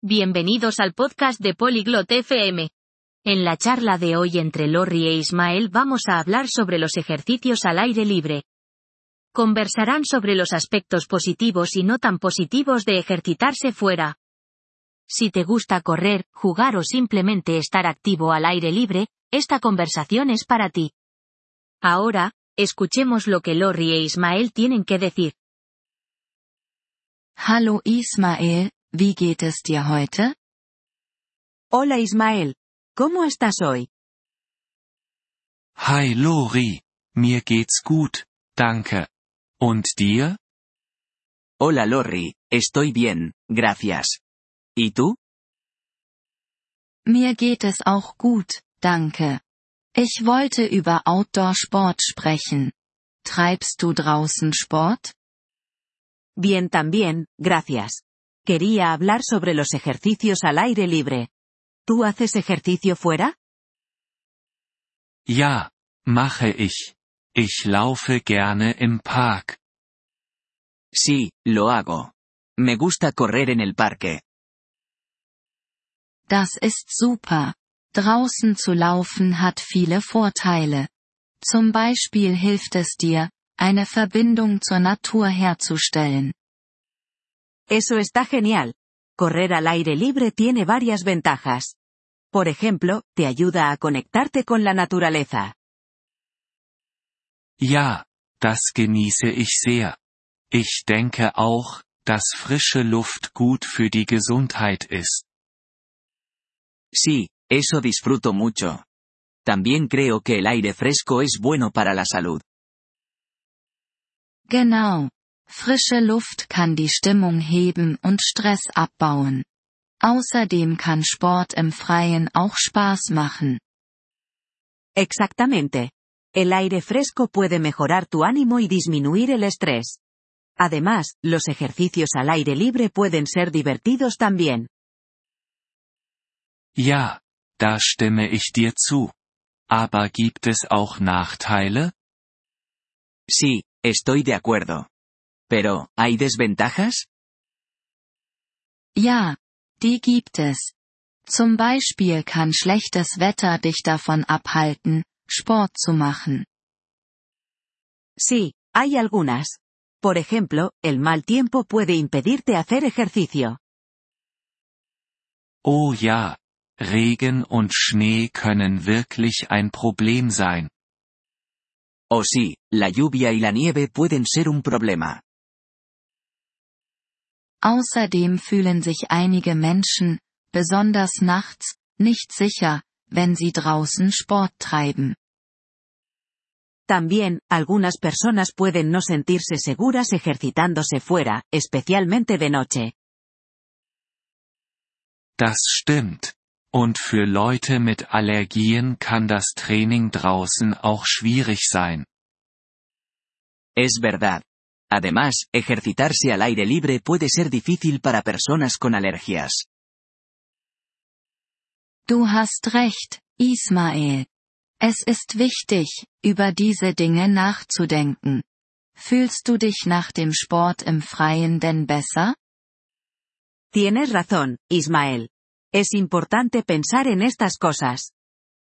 Bienvenidos al podcast de Polyglot FM. En la charla de hoy entre Lori e Ismael vamos a hablar sobre los ejercicios al aire libre. Conversarán sobre los aspectos positivos y no tan positivos de ejercitarse fuera. Si te gusta correr, jugar o simplemente estar activo al aire libre, esta conversación es para ti. Ahora, escuchemos lo que Lori e Ismael tienen que decir. Ismael, wie geht es dir heute? Hola Ismael. ¿Cómo estás hoy? Hi Lori, mir geht's gut, danke. Und dir? Hola Lori, estoy bien, gracias. ¿Y tú? Mir geht es auch gut, danke. Ich wollte über Outdoor-Sport sprechen. Treibst du draußen Sport? Bien también, gracias. Quería hablar sobre los ejercicios al aire libre. ¿Tú haces ejercicio fuera? Ja, mache ich. Ich laufe gerne im Park. Sí, lo hago. Me gusta correr en el parque. Das ist super. Draußen zu laufen hat viele Vorteile. Zum Beispiel hilft es dir, eine Verbindung zur Natur herzustellen. Eso está genial. Correr al aire libre tiene varias ventajas. Por ejemplo, te ayuda a conectarte con la naturaleza. Ja, das genieße ich sehr. Ich denke auch, dass frische Luft gut für die Gesundheit ist. Sí, eso disfruto mucho. También creo que el aire fresco es bueno para la salud. Genau. Frische Luft kann die Stimmung heben und Stress abbauen. Außerdem kann Sport im Freien auch Spaß machen. Exactamente. El aire fresco puede mejorar tu ánimo y disminuir el estrés. Además, los ejercicios al aire libre pueden ser divertidos también. Ja, da stimme ich dir zu. Aber gibt es auch Nachteile? Sí, estoy de acuerdo. Pero, ¿hay desventajas? Ja, die gibt es. Zum Beispiel kann schlechtes Wetter dich davon abhalten, Sport zu machen. Sí, hay algunas. Por ejemplo, el mal tiempo puede impedirte hacer ejercicio. Oh ja, Regen und Schnee können wirklich ein Problem sein. Oh sí, la lluvia y la nieve pueden ser un problema. Außerdem fühlen sich einige Menschen, besonders nachts, nicht sicher, wenn sie draußen Sport treiben. También, algunas personas pueden no sentirse seguras ejercitándose fuera, especialmente de noche. Das stimmt. Und für Leute mit Allergien kann das Training draußen auch schwierig sein. Es verdad. Además, ejercitarse al aire libre puede ser difícil para personas con alergias. Du hast recht, Ismael. Es ist wichtig, über diese Dinge nachzudenken. Fühlst du dich nach dem Sport im Freien denn besser? Tienes razón, Ismael. Es importante pensar en estas cosas.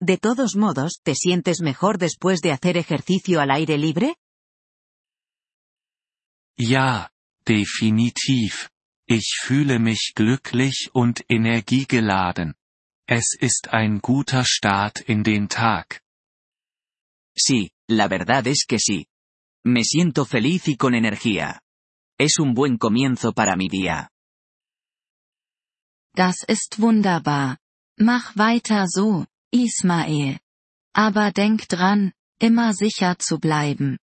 De todos modos, ¿te sientes mejor después de hacer ejercicio al aire libre? Ja, definitiv. Ich fühle mich glücklich und energiegeladen. Es ist ein guter Start in den Tag. Sí, la verdad es que sí. Me siento feliz y con energía. Es un buen comienzo para mi día. Das ist wunderbar. Mach weiter so, Ismael. Aber denk dran, immer sicher zu bleiben.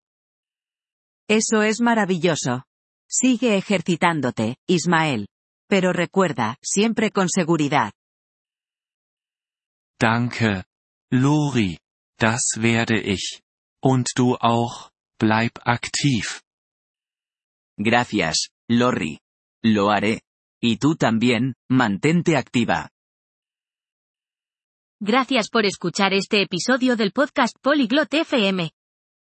Eso es maravilloso. Sigue ejercitándote, Ismael. Pero recuerda, siempre con seguridad. Danke, Lori. Das werde ich. Und du auch, bleib aktiv. Gracias, Lori. Lo haré. Y tú también, mantente activa. Gracias por escuchar este episodio del podcast Polyglot FM.